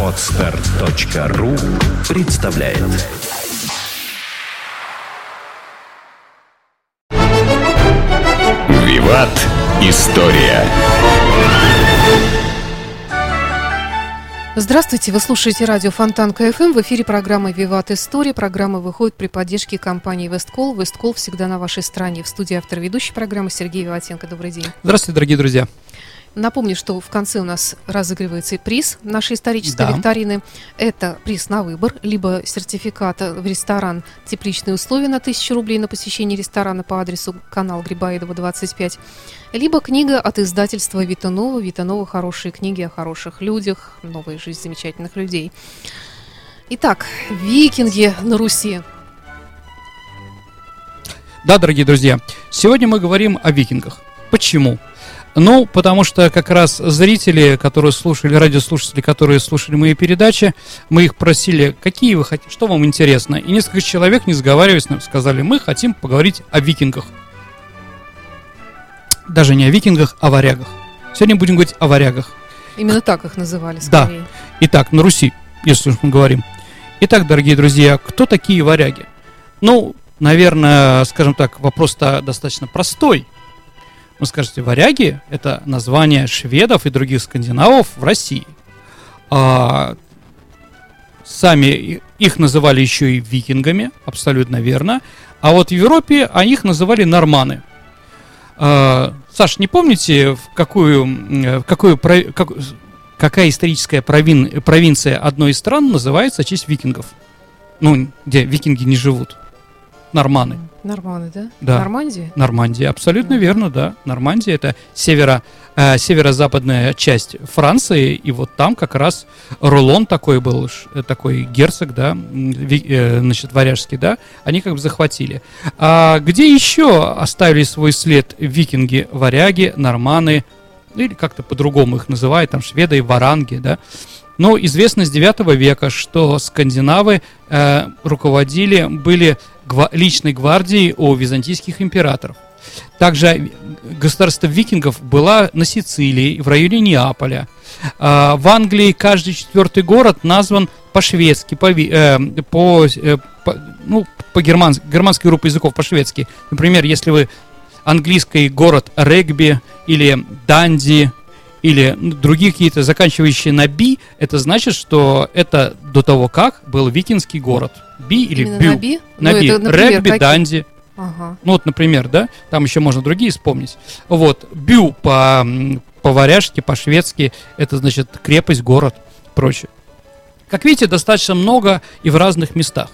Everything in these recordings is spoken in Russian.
Отстар.ру представляет Виват. История. Здравствуйте, вы слушаете радио Фонтанка FM. В эфире программа «Виват История». Программа выходит при поддержке компании «Весткол». «Весткол» всегда на вашей стороне. В студии автор, ведущий программы Сергей Виватенко. Добрый день. Здравствуйте, дорогие друзья. Напомню, что в конце у нас разыгрывается приз нашей исторической Да. викторины. Это приз на выбор, либо сертификат в ресторан «Тепличные условия» на 1000 рублей на посещение ресторана по адресу канал Грибоедова, 25, либо книга от издательства Витанова. Витанова «Хорошие книги о хороших людях», «Новая жизнь замечательных людей». Итак, викинги на Руси. Да, дорогие друзья, сегодня мы говорим о викингах. Почему? Ну, потому что как раз зрители, которые слушали, радиослушатели, которые слушали мои передачи, мы их просили, какие вы хотите, что вам интересно. И несколько человек, не сговариваясь, нам сказали, мы хотим поговорить о викингах. Даже не о викингах, а о варягах. Сегодня будем говорить о варягах. Именно так их называли Да. скорее. Итак, на Руси, если уж мы говорим. Итак, дорогие друзья, кто такие варяги? Ну, наверное, скажем так, вопрос-то достаточно простой. Вы скажете, варяги – это название шведов и других скандинавов в России. А, сами их называли еще и викингами, абсолютно верно. А вот в Европе а их называли норманы. А, Саш, не помните, в какую, м, в какую, как- какая историческая провин- провинция одной из стран называется в честь викингов? Ну, где викинги не живут. Норманы. Норманы, да? Да. Нормандия? Нормандия, абсолютно Мгм. верно, да. Нормандия это северо, э, северо-западная часть Франции, и вот там как раз Рулон такой был, такой герцог, да, ви- э, значит, варяжский, да, они как бы захватили. А где еще оставили свой след викинги, варяги, норманы, ну, или как-то по-другому их называют, там шведы и варанги, да. Но известно с 9 века, что скандинавы э, руководили, были личной гвардией у византийских императоров. Также государство викингов было на Сицилии, в районе Неаполя. А, в Англии каждый четвертый город назван по-шведски, по, э, по, э, по- ну, по германс- германской группе языков по-шведски. Например, если вы английский город Регби или Данди или ну, другие какие-то заканчивающие на би, это значит, что это до того как был викинский город. Би или Именно бю. на Би? На Ну, би. это, например, Регби, какие? Данди. Ага. Ну вот, например, да, там еще можно другие вспомнить. Вот, Бю по, по-варяжски, по-шведски, это значит крепость, город, прочее. Как видите, достаточно много и в разных местах.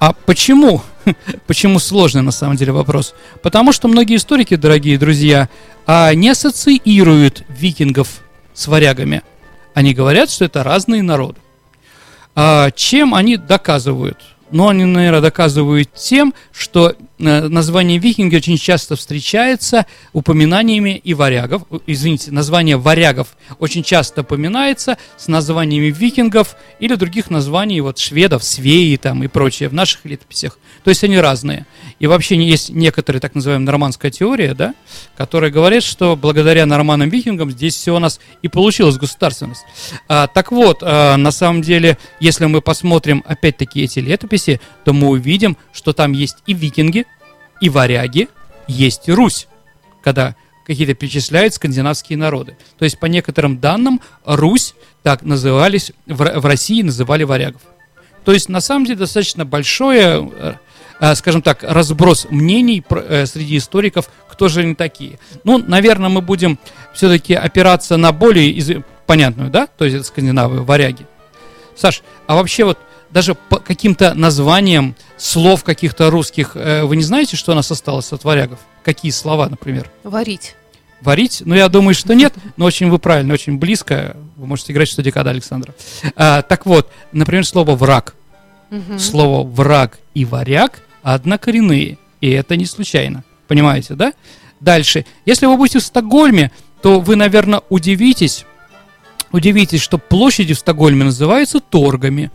А почему? Почему сложный на самом деле вопрос? Потому что многие историки, дорогие друзья, а, не ассоциируют викингов с варягами. Они говорят, что это разные народы. А, чем они доказывают? Ну, они, наверное, доказывают тем, что название викинги очень часто встречается упоминаниями и варягов. Э, Извините, название варягов очень часто упоминается с названиями викингов или других названий, вот шведов, свеи там и прочее в наших летописях. То есть они разные. И вообще есть некоторая так называемая нормандская теория, да, которая говорит, что благодаря норманам-викингам здесь все у нас и получилась государственность. А, так вот, а, на самом деле, если мы посмотрим опять-таки эти летописи, то мы увидим, что там есть и викинги, и варяги, есть Русь, когда какие-то перечисляют скандинавские народы. То есть, по некоторым данным, Русь так назывались, в, в России называли варягов. То есть, на самом деле, достаточно большое, э, э, скажем так, разброс мнений э, среди историков, кто же они такие. Ну, наверное, мы будем все-таки опираться на более из- понятную, да, то есть это скандинавы, варяги. Саш, а вообще вот даже по каким-то названиям слов каких-то русских, э, вы не знаете, что у нас осталось от варягов? Какие слова, например? Варить. Варить? Ну, я думаю, что нет, но очень вы правильно, очень близко. Вы можете играть в студии Када Александра. А, так вот, например, слово «враг». Мгм. Слово «враг» и «варяг» однокоренные. И это не случайно. Понимаете, да? Дальше. Если вы будете в Стокгольме, то вы, наверное, удивитесь, удивитесь, что площади в Стокгольме называются торгами.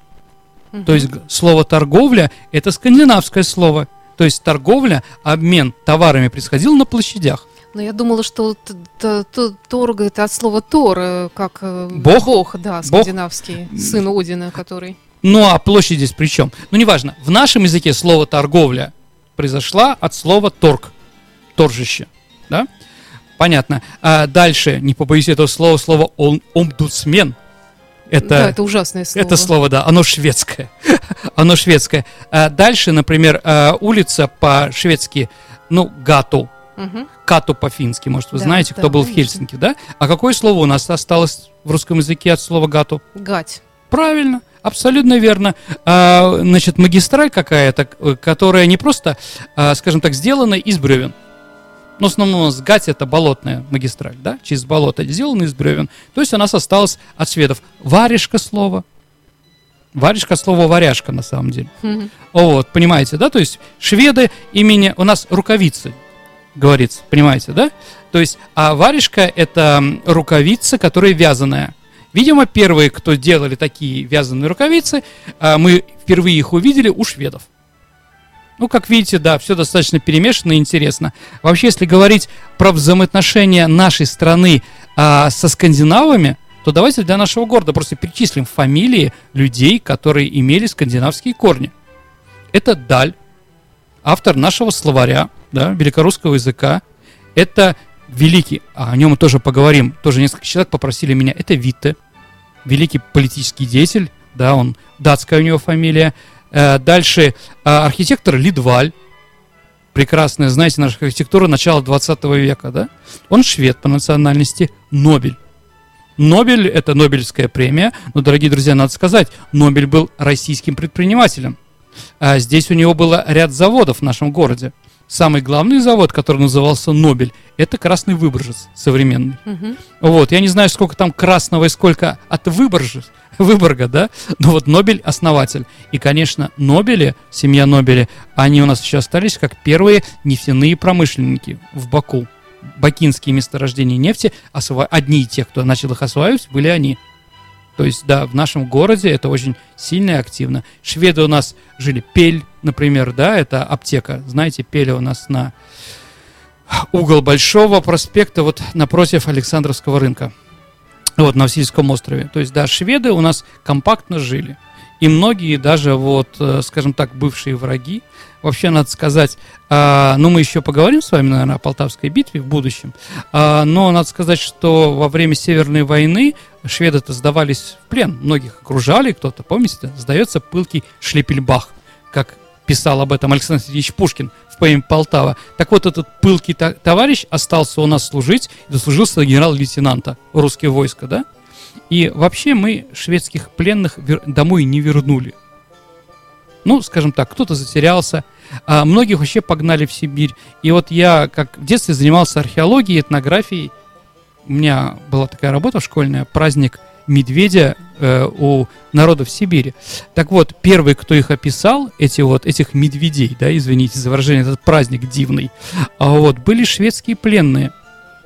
То есть слово торговля это скандинавское слово. То есть торговля, обмен товарами происходил на площадях. Но я думала, что Торг это от слова Тор, э, как э, Бог? Бог, да, скандинавский, сын Одина, который. Ну а площадь здесь при чем? Ну неважно. В нашем языке слово торговля произошла от слова торг. Торжище. Да? Понятно. А дальше, не побоюсь этого слова, слово ом- омбудсмен. Это, Да, это ужасное слово. это слово, да, оно шведское. оно шведское. А дальше, например, а, улица по-шведски, ну, гату. Мгм. Кату по-фински, может, вы Да, знаете, да, кто был в конечно. Хельсинки, да? А какое слово у нас осталось в русском языке от слова гату? Гать. Правильно, абсолютно верно. А, значит, магистраль какая-то, э, которая не просто, а, скажем так, сделана из бревен. Но в основном у нас гать это болотная магистраль, да, через болото сделана из бревен. То есть у нас осталось от шведов варежка слово. Варежка от слова варяжка на самом деле. Мгм. Вот, понимаете, да? То есть шведы имени у нас рукавицы, говорится, понимаете, да? То есть, а варежка это рукавица, которая вязаная. Видимо, первые, кто делали такие вязаные рукавицы, а, мы впервые их увидели у шведов. Ну, как видите, да, все достаточно перемешано и интересно. Вообще, если говорить про взаимоотношения нашей страны а, со скандинавами, то давайте для нашего города просто перечислим фамилии людей, которые имели скандинавские корни. Это Даль, автор нашего словаря, да, великорусского языка. Это великий, а о нем мы тоже поговорим, тоже несколько человек попросили меня, это Витте, великий политический деятель, да, он, датская у него фамилия. Э, дальше э, архитектор Лидваль, прекрасная, знаете, наша архитектура начала 20 века, да? Он швед по национальности, Нобель. Нобель – это Нобелевская премия, но, дорогие друзья, надо сказать, Нобель был российским предпринимателем. А здесь у него было ряд заводов в нашем городе. Самый главный завод, который назывался Нобель, это Красный Выборжец современный. Мгм. Вот, я не знаю, сколько там красного и сколько от Выборжа, Выборга, да, но вот Нобель основатель. И, конечно, Нобели, семья Нобели, они у нас еще остались как первые нефтяные промышленники в Баку. Бакинские месторождения нефти, осва- одни тех, кто начал их осваивать, были они. То есть, да, в нашем городе это очень сильно и активно. Шведы у нас жили Пель, например, да, это аптека. Знаете, Пель у нас на угол Большого проспекта, вот напротив Александровского рынка. Вот, на Васильевском острове. То есть, да, шведы у нас компактно жили. И многие даже, вот, э, скажем так, бывшие враги, вообще, надо сказать, а, ну, мы еще поговорим с вами, наверное, о Полтавской битве в будущем, а, но надо сказать, что во время Северной войны шведы-то сдавались в плен, многих окружали, кто-то, помните, сдается пылкий Шлепельбах, как писал об этом Александр Сергеевич Пушкин в поэме «Полтава». Так вот, этот пылкий товарищ остался у нас служить, дослужился до генерал-лейтенанта русские войска, да? И вообще мы шведских пленных домой не вернули. Ну, скажем так, кто-то затерялся, а многих вообще погнали в Сибирь. И вот я, как в детстве занимался археологией, этнографией, у меня была такая работа школьная, праздник медведя э, у народов Сибири. Так вот, первый, кто их описал, эти вот, этих медведей, да, извините за выражение, этот праздник дивный, а вот, были шведские пленные.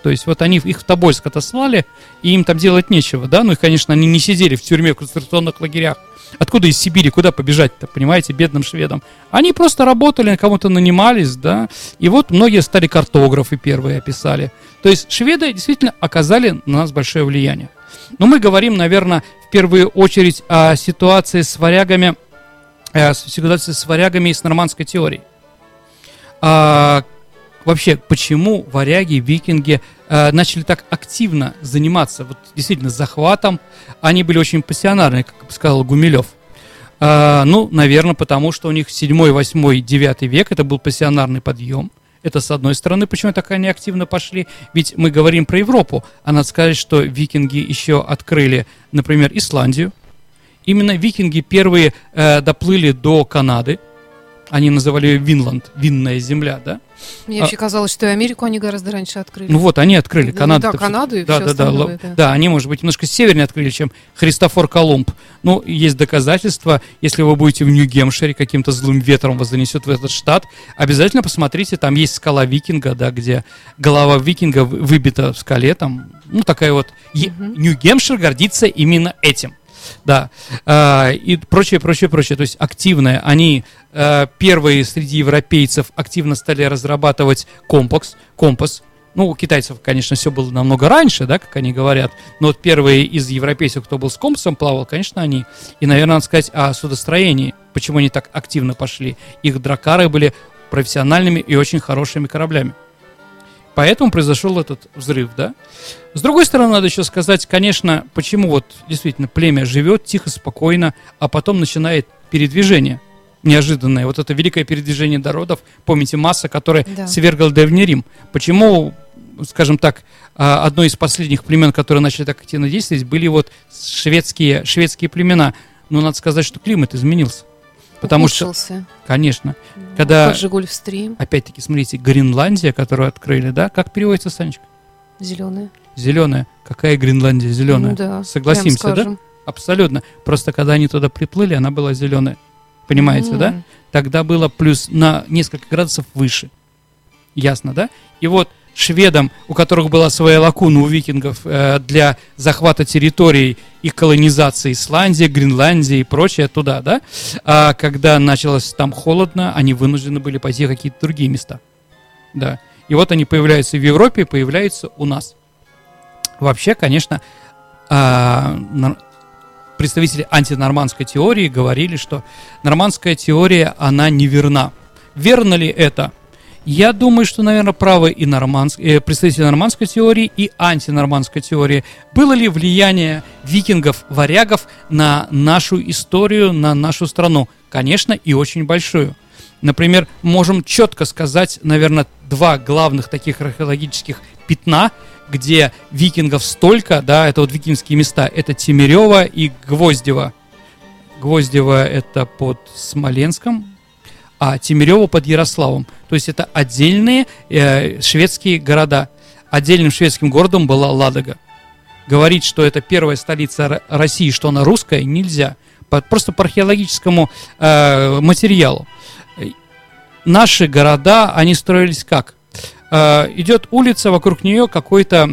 То есть вот они их в Тобольск отослали, и им там делать нечего, да, ну и, конечно, они не сидели в тюрьме, в концентрационных лагерях. Откуда из Сибири, куда побежать-то, понимаете, бедным шведам? Они просто работали, на кому-то нанимались, да, и вот многие стали картографы первые описали. То есть шведы действительно оказали на нас большое влияние. Но мы говорим, наверное, в первую очередь о ситуации с варягами, э, ситуации с варягами и с нормандской теорией. А, вообще, почему варяги, викинги э, начали так активно заниматься, вот действительно, захватом? Они были очень пассионарны, как сказал Гумилев. А, ну, наверное, потому что у них 7, 8, 9 век это был пассионарный подъем. Это с одной стороны, почему так они активно пошли. Ведь мы говорим про Европу, а надо сказать, что викинги еще открыли, например, Исландию. Именно викинги первые э, доплыли до Канады. Они называли ее Винланд, винная земля, да? Мне А- вообще казалось, что и Америку они гораздо раньше открыли. Ну вот, они открыли Да, Канаду. да, Канаду и да, всё да, да, остальное, да. да, они, может быть, немножко севернее открыли, чем Христофор Колумб. Ну, есть доказательства, если вы будете в Нью-Гемпшире, каким-то злым ветром вас занесет в этот штат, обязательно посмотрите, там есть скала викинга, да, где голова викинга вы- выбита в скале, там, ну, такая вот... Е- Нью-Гемпшир гордится именно этим. Да, А, и прочее, прочее, прочее. То есть активные. Они э, первые среди европейцев активно стали разрабатывать компас, компас, Ну, у китайцев, конечно, все было намного раньше, да, как они говорят. Но вот первые из европейцев, кто был с компасом плавал, конечно, они. И, наверное, надо сказать о судостроении. Почему они так активно пошли. Их дракары были профессиональными и очень хорошими кораблями. Поэтому произошел этот взрыв, да. С другой стороны, надо еще сказать, конечно, почему вот действительно племя живет тихо, спокойно, а потом начинает передвижение неожиданное. Вот это великое передвижение народов, помните, масса, которая да. свергла Древний Рим. Почему, скажем так, а, одно из последних племен, которые начали так активно действовать, были вот шведские, шведские племена. Но надо сказать, что климат изменился. Потому Ухудшился. что, конечно, ну, когда, Жигуль-стрим. опять-таки, смотрите, Гренландия, которую открыли, да, как переводится, Санечка? Зеленая. Зеленая. Какая Гренландия зеленая? Ну, да, Согласимся, да? Абсолютно. Просто когда они туда приплыли, она была зеленая. Понимаете, mm. да? Тогда было плюс на несколько градусов выше. Ясно, да? И вот шведам, у которых была своя лакуна у викингов э, для захвата территорий и колонизации Исландии, Гренландии и прочее туда, да, а когда началось там холодно, они вынуждены были пойти в какие-то другие места, да. И вот они появляются в Европе, появляются у нас. Вообще, конечно, а, представители антинормандской теории говорили, что нормандская теория, она неверна. Верно ли это? Я думаю, что, наверное, правы и норманск... э, представители нормандской теории, и антинормандской теории. Было ли влияние викингов, варягов на нашу историю, на нашу страну? Конечно, и очень большую. Например, можем четко сказать, наверное, два главных таких археологических пятна, где викингов столько, да, это вот викингские места, это Тимирева и Гвоздево. Гвоздево это под Смоленском, а Тимирево под Ярославом. То есть это отдельные э, шведские города. Отдельным шведским городом была Ладога. Говорить, что это первая столица России, что она русская, нельзя. Просто по археологическому э, материалу. Наши города, они строились как? Э, идет улица, вокруг нее какой-то,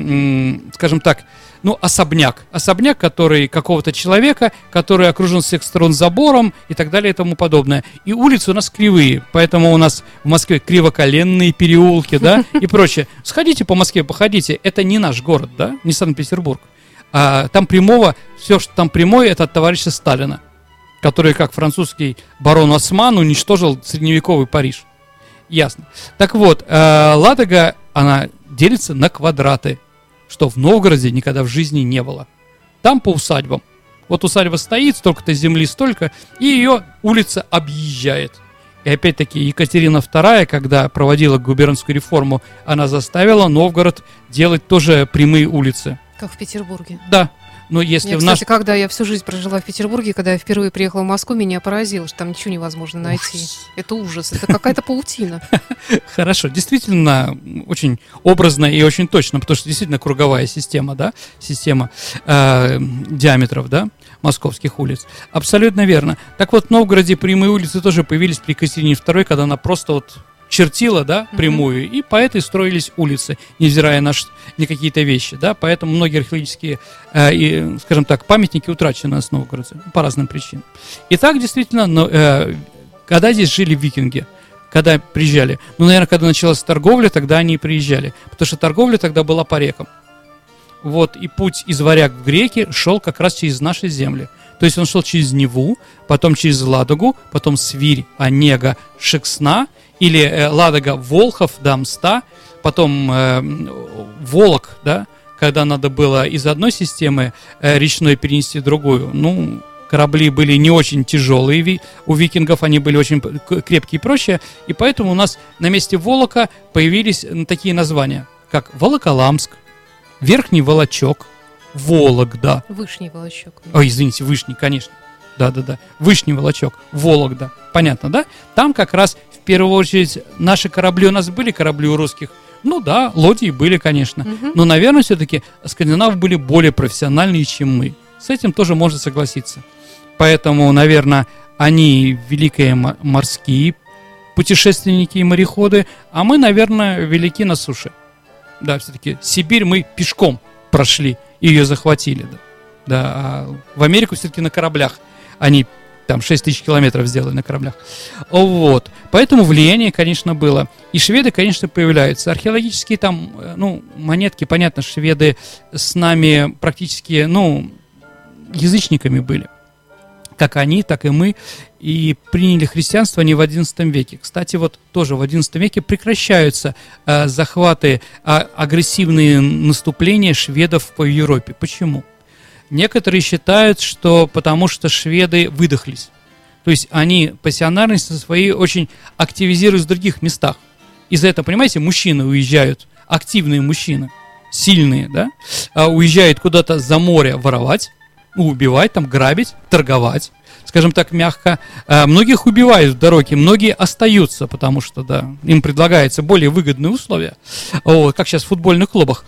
скажем так, ну, особняк. Особняк, который какого-то человека, который окружен с всех сторон забором и так далее и тому подобное. И улицы у нас кривые, поэтому у нас в Москве кривоколенные переулки, да, и прочее. Сходите по Москве, походите, это не наш город, да, не Санкт-Петербург. А, там прямого, все, что там прямое, это от товарища Сталина, который, как французский барон Осман, уничтожил средневековый Париж. Ясно. Так вот, э, Ладога, она делится на квадраты что в Новгороде никогда в жизни не было. Там по усадьбам. Вот усадьба стоит, столько-то земли, столько, и ее улица объезжает. И опять-таки Екатерина II, когда проводила губернскую реформу, она заставила Новгород делать тоже прямые улицы. Как в Петербурге. Да, но если я, в кстати, наш... когда я всю жизнь прожила в Петербурге, когда я впервые приехала в Москву, меня поразило, что там ничего невозможно найти. Это ужас, это какая-то паутина. Хорошо, действительно очень образно и очень точно, потому что действительно круговая система, да, система э, диаметров, да, московских улиц. Абсолютно верно. Так вот, в Новгороде прямые улицы тоже появились при Екатерине II, когда она просто вот чертила, да, прямую, mm-hmm. и по этой строились улицы, невзирая на, на какие-то вещи, да, поэтому многие археологические, э, и, скажем так, памятники утрачены с Новгорода по разным причинам. И так действительно, но, э, когда здесь жили викинги, когда приезжали, ну, наверное, когда началась торговля, тогда они и приезжали, потому что торговля тогда была по рекам. Вот, и путь из варяг в греки шел как раз через наши земли. То есть он шел через Неву, потом через Ладогу, потом Свирь, Онега, Шексна, или э, Ладога, Волхов, Дамста, потом э, Волок, да, когда надо было из одной системы э, речной перенести в другую. Ну, корабли были не очень тяжелые у викингов, они были очень крепкие и прочее, и поэтому у нас на месте Волока появились такие названия, как Волоколамск, Верхний Волочок, Вологда. Вышний Волочок. Ой, извините, Вышний, конечно. Да-да-да. Вышний Волочок, Вологда. Понятно, да? Там как раз первую очередь наши корабли, у нас были корабли у русских, ну да, лодии были, конечно. Угу. Но, наверное, все-таки скандинавы были более профессиональные, чем мы. С этим тоже можно согласиться. Поэтому, наверное, они великие морские путешественники и мореходы, а мы, наверное, велики на суше. Да, все-таки Сибирь мы пешком прошли и ее захватили. Да, да а в Америку все-таки на кораблях они там 6 тысяч километров сделали на кораблях. Вот. Поэтому влияние, конечно, было. И шведы, конечно, появляются. Археологические там, э, ну, монетки, понятно, шведы с нами практически, ну, язычниками были. Как они, так и мы. И приняли христианство не в XI веке. Кстати, вот тоже в XI веке прекращаются э, захваты, э, агрессивные наступления шведов по Европе. Почему? Некоторые считают, что потому что шведы выдохлись. То есть они пассионарность своей очень активизируют в других местах. Из-за этого, понимаете, мужчины уезжают, активные мужчины, сильные, да, а уезжают куда-то за море воровать, убивать, там, грабить, торговать, скажем так, мягко. А многих убивают в дороге, многие остаются, потому что, да, им предлагается более выгодные условия, вот, как сейчас в футбольных клубах.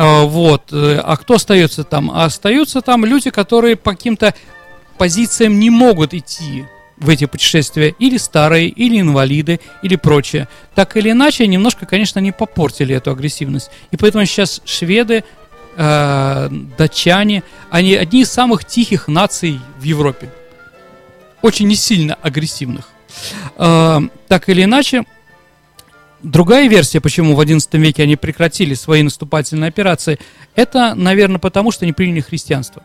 А, вот. Э, а кто остается там? А остаются там люди, которые по каким-то позициям не могут идти в эти путешествия, или старые, или инвалиды, или прочее. Так или иначе, немножко, конечно, не попортили эту агрессивность. И поэтому сейчас шведы, э, датчане, они одни из самых тихих наций в Европе. Очень не сильно агрессивных. Э, так или иначе, Другая версия, почему в XI веке они прекратили свои наступательные операции, это, наверное, потому, что они приняли христианство.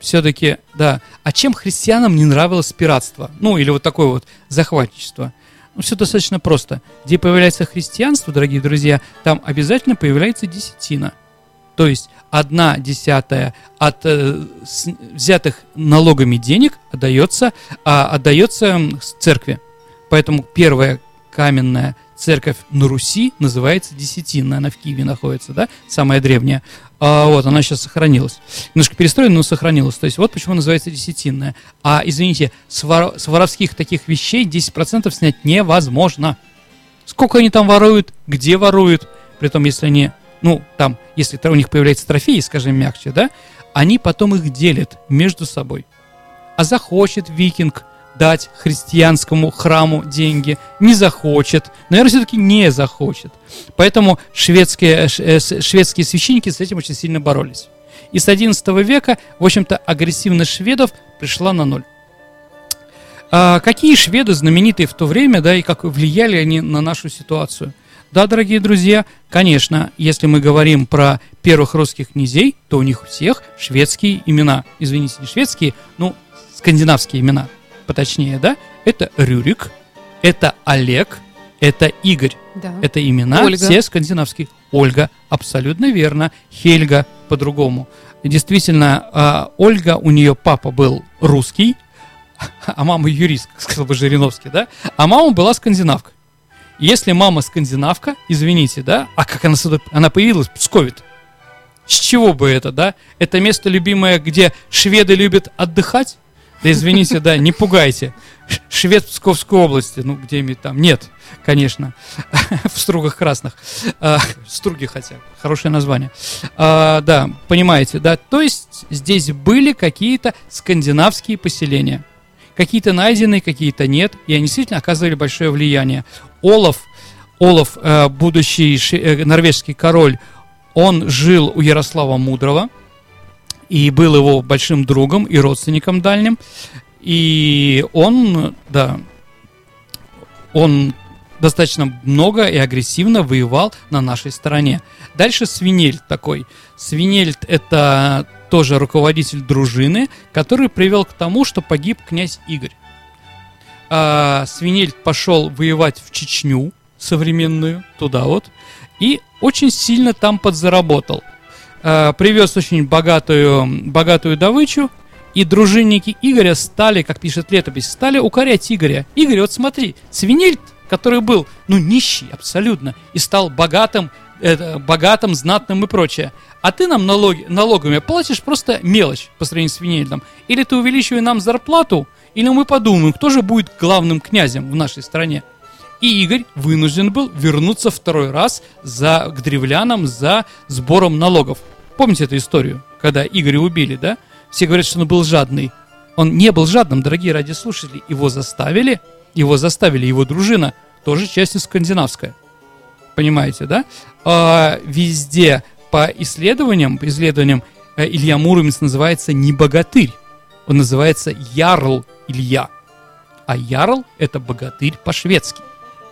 Все-таки, да. А чем христианам не нравилось пиратство? Ну, или вот такое вот захватничество? Ну, все достаточно просто. Где появляется христианство, дорогие друзья, там обязательно появляется десятина. То есть одна десятая от э, с, взятых налогами денег отдается, а, отдается церкви. Поэтому первая каменная церковь на Руси называется Десятинная, она в Киеве находится, да, самая древняя. А, вот, она сейчас сохранилась. Немножко перестроена, но сохранилась. То есть вот почему называется Десятинная. А, извините, с, вор, с воровских таких вещей 10% снять невозможно. Сколько они там воруют, где воруют, при том, если они, ну, там, если у них появляются трофеи, скажем мягче, да, они потом их делят между собой. А захочет викинг дать христианскому храму деньги, не захочет, наверное, все-таки не захочет. Поэтому шведские, э, шведские священники с этим очень сильно боролись. И с XI века, в общем-то, агрессивность шведов пришла на ноль. А какие шведы знаменитые в то время, да, и как влияли они на нашу ситуацию? Да, дорогие друзья, конечно, если мы говорим про первых русских князей, то у них у всех шведские имена. Извините, не шведские, ну, скандинавские имена – поточнее, да, это Рюрик, это Олег, это Игорь. Да. Это имена Ольга. все скандинавские. Ольга, абсолютно верно. Хельга по-другому. Действительно, а, Ольга, у нее папа был русский, а мама юрист, как сказал бы Жириновский, да? А мама была скандинавка. Если мама скандинавка, извините, да, а как она сюда, она появилась, Псковит. С чего бы это, да? Это место любимое, где шведы любят отдыхать, да извините, да, не пугайте. Швед Псковской области, ну где-нибудь там. Нет, конечно, в Стругах Красных. А, Струги хотя, хорошее название. А, да, понимаете, да, то есть здесь были какие-то скандинавские поселения. Какие-то найдены, какие-то нет, и они действительно оказывали большое влияние. Олаф, Олаф, э, будущий э, норвежский король, он жил у Ярослава Мудрого – и был его большим другом и родственником дальним. И он, да, он достаточно много и агрессивно воевал на нашей стороне. Дальше Свинельд такой. Свинельд это тоже руководитель дружины, который привел к тому, что погиб князь Игорь. А, Свинельд пошел воевать в Чечню современную, туда вот, и очень сильно там подзаработал э, привез очень богатую, богатую добычу, и дружинники Игоря стали, как пишет летопись, стали укорять Игоря. Игорь, вот смотри, свинель, который был, ну, нищий абсолютно, и стал богатым, э, богатым, знатным и прочее. А ты нам налоги, налогами платишь просто мелочь по сравнению с свинельдом. Или ты увеличивай нам зарплату, или мы подумаем, кто же будет главным князем в нашей стране. И Игорь вынужден был вернуться второй раз за, к древлянам за сбором налогов. Помните эту историю, когда Игоря убили, да? Все говорят, что он был жадный. Он не был жадным, дорогие радиослушатели. Его заставили, его заставили его дружина, тоже частью скандинавская. Понимаете, да? А, везде по исследованиям, по исследованиям э, Илья Муромец называется не богатырь. Он называется Ярл Илья. А Ярл – это богатырь по-шведски.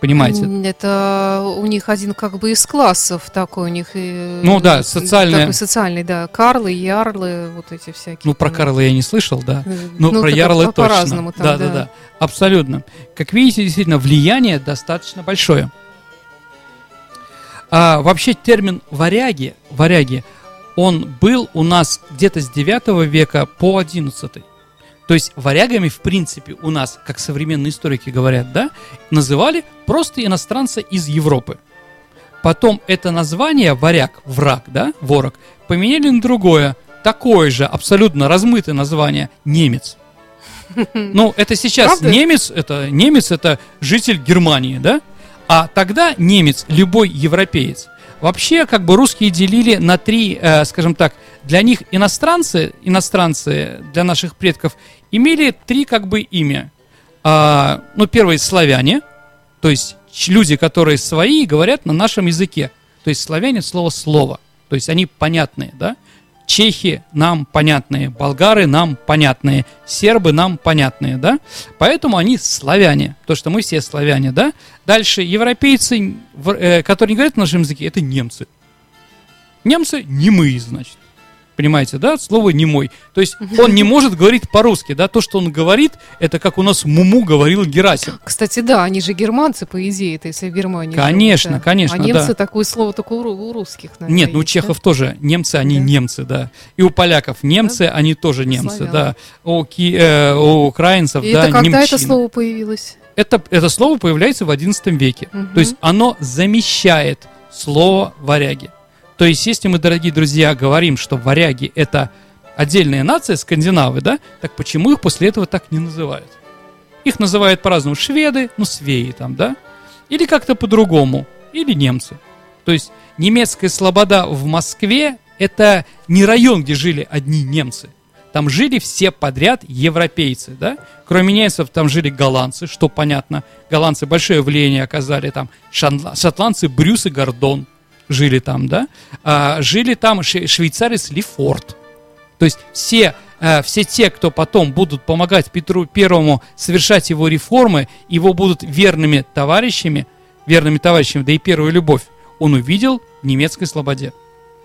Понимаете? Это у них один как бы из классов такой у них. и- Ну да, социальная- Такой социальный, да. Карлы, ярлы, вот эти всякие. Ну, про там. Карла я не слышал, да. Э, Ну, про ярлы по- точно. По-разному там, да, да, да. Абсолютно. Как видите, действительно, влияние достаточно большое. А вообще термин варяги, варяги, он был у нас где-то с 9 века по 11. То есть варягами, в принципе, у нас, как современные историки говорят, да, называли просто иностранца из Европы. Потом это название варяг, враг, да, ворог, поменяли на другое, такое же, абсолютно размытое название немец. Ну, это сейчас Правда? немец, это немец, это житель Германии, да? А тогда немец, любой европеец. Вообще, как бы русские делили на три, э, скажем так, для них иностранцы, иностранцы для наших предков имели три как бы имя. А, ну, первое славяне, то есть люди, которые свои, говорят на нашем языке. То есть славяне слово слово. То есть они понятные, да? Чехи нам понятные, болгары нам понятные, сербы нам понятные, да? Поэтому они славяне, то что мы все славяне, да? Дальше европейцы, э, которые не говорят на нашем языке, это немцы. Немцы немые, значит. Понимаете, да? Слово немой. То есть он не может говорить по-русски, да? То, что он говорит, это как у нас Муму говорил Герасим. Кстати, да, они же германцы, по идее, это если в Германии. Конечно, живут, да. конечно, А немцы да. такое слово только у, у русских, наверное, Нет, ну у чехов тоже немцы, они Да. немцы, да. И у поляков немцы, они тоже немцы, Славян. да. У, ки- э, у украинцев, да? И да, это когда немчины. это слово появилось? Это, это слово появляется в XI веке. Мгм. То есть оно замещает слово варяги. То есть если мы, дорогие друзья, говорим, что варяги это отдельная нация, скандинавы, да, так почему их после этого так не называют? Их называют по-разному шведы, ну, свеи там, да, или как-то по-другому, или немцы. То есть немецкая слобода в Москве это не район, где жили одни немцы. Там жили все подряд европейцы, да? Кроме немцев там жили голландцы, что понятно. Голландцы большое влияние оказали там. Шотландцы Брюс и Гордон жили там, да? А, жили там швейцарец Лефорт. То есть все, э, все те, кто потом будут помогать Петру Первому совершать его реформы, его будут верными товарищами, верными товарищами, да и первую любовь, он увидел в немецкой слободе.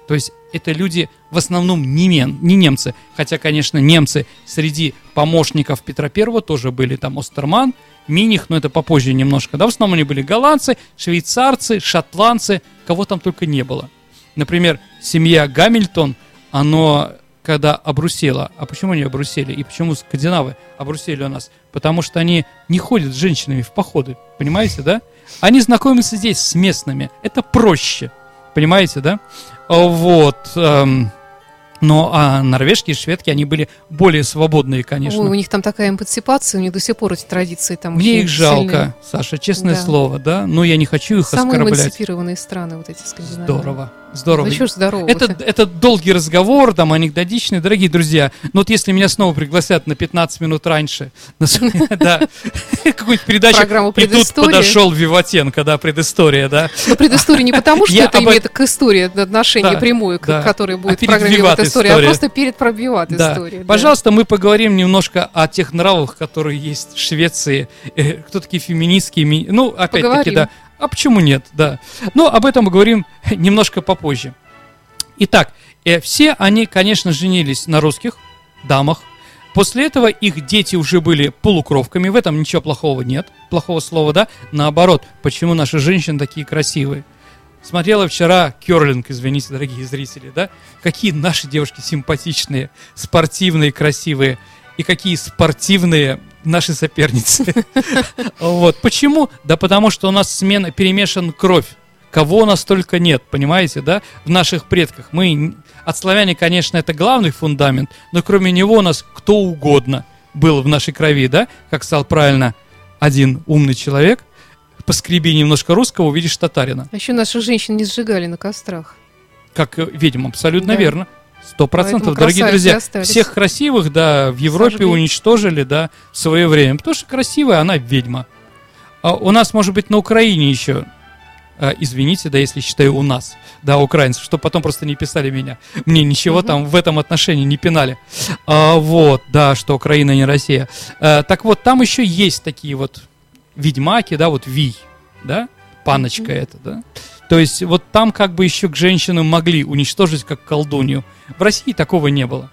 То есть это люди в основном не, мен- не немцы. Хотя, конечно, немцы среди помощников Петра Первого тоже были. Там Остерман, Миних, но это попозже немножко. Да, в основном они были голландцы, швейцарцы, шотландцы, кого там только не было. Например, семья Гамильтон, оно когда обрусело. А почему они обрусели? И почему скандинавы обрусели у нас? Потому что они не ходят с женщинами в походы. Понимаете, да? Они знакомятся здесь с местными. Это проще. Понимаете, да? А, Вот. эм, но а норвежки и шведки, они были более свободные, конечно. Ой, у них там такая эмансипация, у них до сих пор эти традиции там Мне их жалко, сильные. Саша, честное Да. слово, да? Но я не хочу их Самые оскорблять. эмансипированные страны вот эти скандинавские. Здорово, здорово. Ну что ж здорово. Это, это долгий разговор, там, анекдотичный, дорогие друзья. Но вот если меня снова пригласят на 15 минут раньше, да, какую-нибудь передачу, Программу и тут подошел Виватенко, да, предыстория, да. Но предыстория не потому, что это имеет к истории отношение Да, прямое, да. которое будет в программе «Виват» «Виват история», а просто перед Да. история. да. Пожалуйста, мы поговорим немножко о тех нравах, которые есть в Швеции. Э, Кто такие феминистские? ми- Ну, опять-таки, да. А почему нет, да. Но об этом мы говорим немножко попозже. Итак, э, все они, конечно, женились на русских дамах. После этого их дети уже были полукровками. В этом ничего плохого нет. Плохого слова, да? Наоборот, почему наши женщины такие красивые? Смотрела вчера керлинг, извините, дорогие зрители, да? Какие наши девушки симпатичные, спортивные, красивые. И какие спортивные наши соперницы. Вот. Почему? Да потому что у нас смена, перемешан кровь. Кого у нас только нет, понимаете, да? В наших предках. Мы, от славяне, конечно, это главный фундамент, но кроме него у нас кто угодно был в нашей крови, да? Как сказал правильно один умный человек, поскреби немножко русского, увидишь татарина. А еще наших женщин не сжигали на кострах. Как э, видим, абсолютно Да. верно. Сто процентов, дорогие друзья. Всех красивых, да, в Европе Сожгли. уничтожили, да, в свое время. Потому что красивая она ведьма. А у нас, может быть, на Украине еще э, извините, да, если считаю у нас, да, украинцев, чтобы потом просто не писали меня. Мне ничего там в этом отношении не пинали. А, вот, да, что Украина не Россия. Э, так вот, там еще есть такие вот ведьмаки, да, вот Вий, да, паночка Мгм. это, да. То есть вот там как бы еще к женщинам могли уничтожить как колдунью. В России такого не было.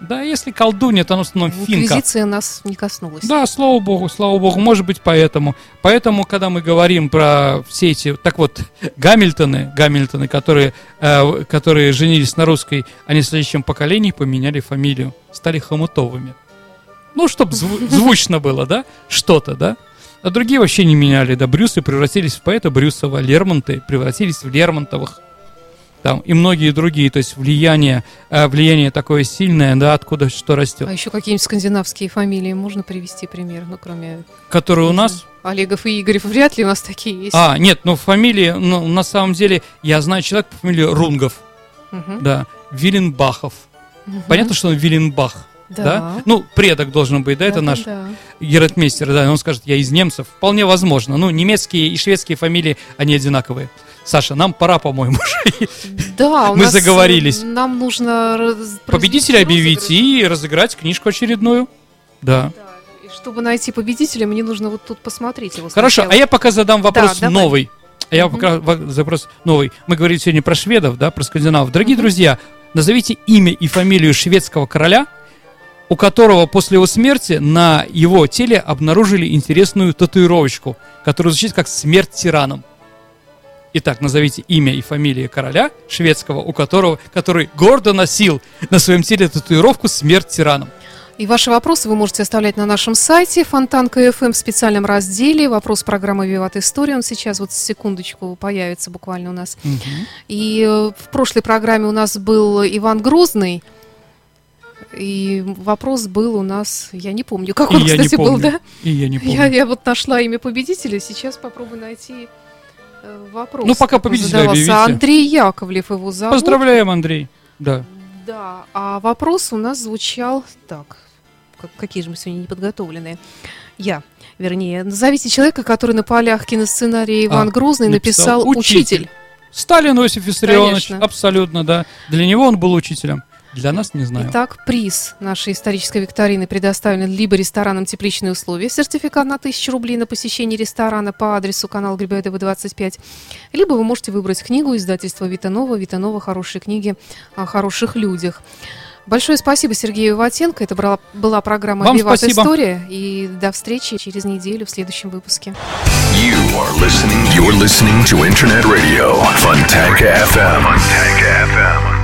Да, если колдунья, то она в основном финка. Инквизиция нас не коснулась. Да, слава богу, слава богу, может быть поэтому. Поэтому, когда мы говорим про все эти, так вот, Гамильтоны, Гамильтоны, которые, э, которые женились на русской, они в следующем поколении поменяли фамилию, стали хомутовыми. Ну, чтобы звучно было, да, что-то, да. А другие вообще не меняли, да, Брюсы превратились в поэта Брюсова, Лермонты превратились в Лермонтовых. Там, и многие другие, то есть влияние, э, влияние такое сильное, да, откуда что растет. А еще какие-нибудь скандинавские фамилии можно привести пример, ну, кроме Которые у нас Олегов и Игорев, вряд ли у нас такие есть. А, нет, ну фамилии, ну, на самом деле, я знаю человека по фамилии Рунгов, Мгм. да, Виленбахов. Мгм. Понятно, что он Виленбах, да? Ну, предок должен быть, да, это Да-да-да. наш гератмейстер, да, он скажет, я из немцев. Вполне возможно. Ну, немецкие и шведские фамилии, они одинаковые. Саша, нам пора, по-моему, Да, Мы нас, заговорились. э, Нам нужно раз- победителя объявить и разыграть книжку очередную. Да. Да, и чтобы найти победителя, мне нужно вот тут посмотреть его Хорошо, сначала. а я пока задам вопрос новый. А я пока запрос новый. Мы говорили сегодня про шведов, да, про скандинавов. Дорогие друзья, назовите имя и фамилию шведского короля, у которого после его смерти на его теле обнаружили интересную татуировочку, которая звучит как «Смерть тиранам». Итак, назовите имя и фамилию короля шведского, у которого, который гордо носил на своем теле татуировку «Смерть тиранам». И ваши вопросы вы можете оставлять на нашем сайте Фонтанка.фм в специальном разделе. Вопрос программы «Виват История». Он сейчас вот секундочку появится буквально у нас. И э, в прошлой программе у нас был Иван Грозный. И вопрос был у нас, я не помню, как И он, я не кстати, был, помню. да? И я не помню. Я, я вот нашла имя победителя, сейчас попробую найти э, вопрос. Ну, пока победителя объявите. Андрей Яковлев его зовут. Поздравляем, Андрей. Да. Да, а вопрос у нас звучал так. как- какие же мы сегодня неподготовленные. Я, вернее, назовите человека, который на полях киносценария Иван А, Грозный написал написал, «Учитель». «Учитель». Сталин Иосиф Виссарионович, Конечно. абсолютно, да. Для него он был учителем. Для нас не знаю. Итак, приз нашей исторической викторины предоставлен либо ресторанам «Тепличные условия», сертификат на 1000 рублей на посещение ресторана по адресу канал Грибоедова 25, либо вы можете выбрать книгу издательства Витанова, Витанова «Хорошие книги о хороших людях». Большое спасибо Сергею Ватенко. Это была, была программа Вам «Виват спасибо. История». И до встречи через неделю в следующем выпуске. You are listening. You're listening to Internet Radio Fontanka FM. Fontanka FM.